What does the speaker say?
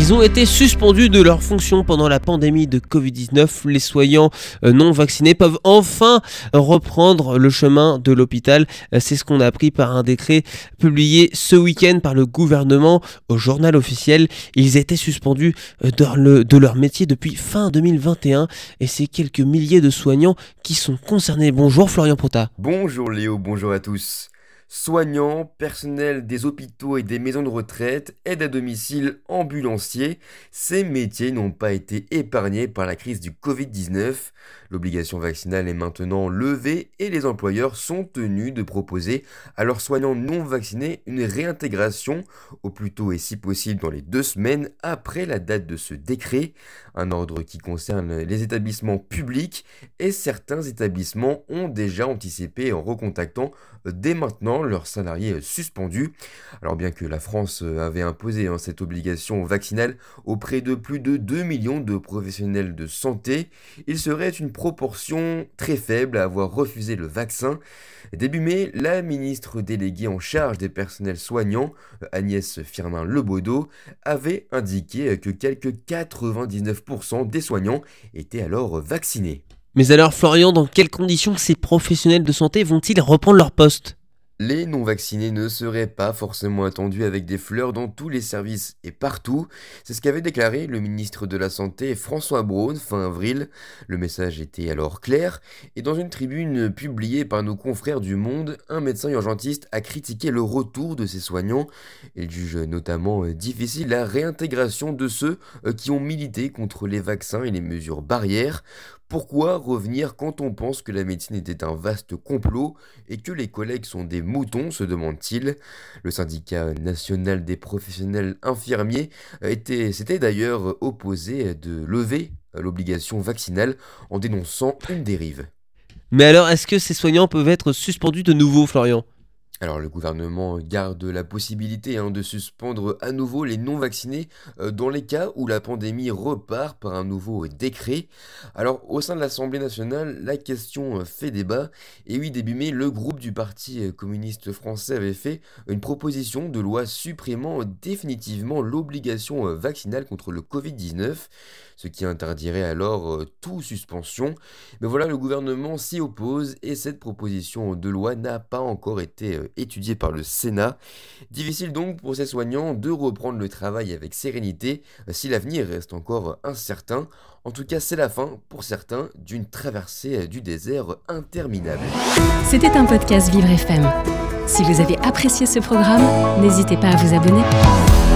Ils ont été suspendus de leurs fonctions pendant la pandémie de Covid-19. Les soignants euh, non vaccinés peuvent enfin reprendre le chemin de l'hôpital. Euh, c'est ce qu'on a appris par un décret publié ce week-end par le gouvernement au journal officiel. Ils étaient suspendus euh, de leur métier depuis fin 2021 et c'est quelques milliers de soignants qui sont concernés. Bonjour Florian Prota. Bonjour Léo, bonjour à tous. Soignants, personnel des hôpitaux et des maisons de retraite, aide à domicile, ambulanciers, ces métiers n'ont pas été épargnés par la crise du Covid-19. L'obligation vaccinale est maintenant levée et les employeurs sont tenus de proposer à leurs soignants non vaccinés une réintégration au plus tôt et si possible dans les deux semaines après la date de ce décret, un ordre qui concerne les établissements publics et certains établissements ont déjà anticipé en recontactant dès maintenant leurs salariés suspendus. Alors bien que la France avait imposé hein, cette obligation vaccinale auprès de plus de 2 millions de professionnels de santé, il serait une proportion très faible à avoir refusé le vaccin. Début mai, la ministre déléguée en charge des personnels soignants, Agnès Firmin-Lebaudot, avait indiqué que quelques 99% des soignants étaient alors vaccinés. Mais alors Florian, dans quelles conditions ces professionnels de santé vont-ils reprendre leur poste? Les non-vaccinés ne seraient pas forcément attendus avec des fleurs dans tous les services et partout. C'est ce qu'avait déclaré le ministre de la Santé François Braun fin avril. Le message était alors clair et dans une tribune publiée par nos confrères du Monde, un médecin urgentiste a critiqué le retour de ses soignants. Il juge notamment difficile la réintégration de ceux euh, qui ont milité contre les vaccins et les mesures barrières. Pourquoi revenir quand on pense que la médecine était un vaste complot et que les collègues sont des moutons, se demande-t-il. Le syndicat national des professionnels infirmiers s'était d'ailleurs opposé de lever l'obligation vaccinale en dénonçant une dérive. Mais alors, est-ce que ces soignants peuvent être suspendus de nouveau, Florian? Alors le gouvernement garde la possibilité hein, de suspendre à nouveau les non-vaccinés euh, dans les cas où la pandémie repart par un nouveau décret. Alors au sein de l'Assemblée nationale, la question euh, fait débat et oui début mai, le groupe du Parti euh, communiste français avait fait une proposition de loi supprimant définitivement l'obligation vaccinale contre le Covid-19, ce qui interdirait alors toute suspension. Mais voilà, le gouvernement s'y oppose et cette proposition de loi n'a pas encore été étudié par le Sénat. Difficile donc pour ces soignants de reprendre le travail avec sérénité euh, si l'avenir reste encore incertain. En tout cas, c'est la fin, pour certains, d'une traversée euh, du désert interminable. C'était un podcast Vivre FM. Si vous avez apprécié ce programme, n'hésitez pas à vous abonner.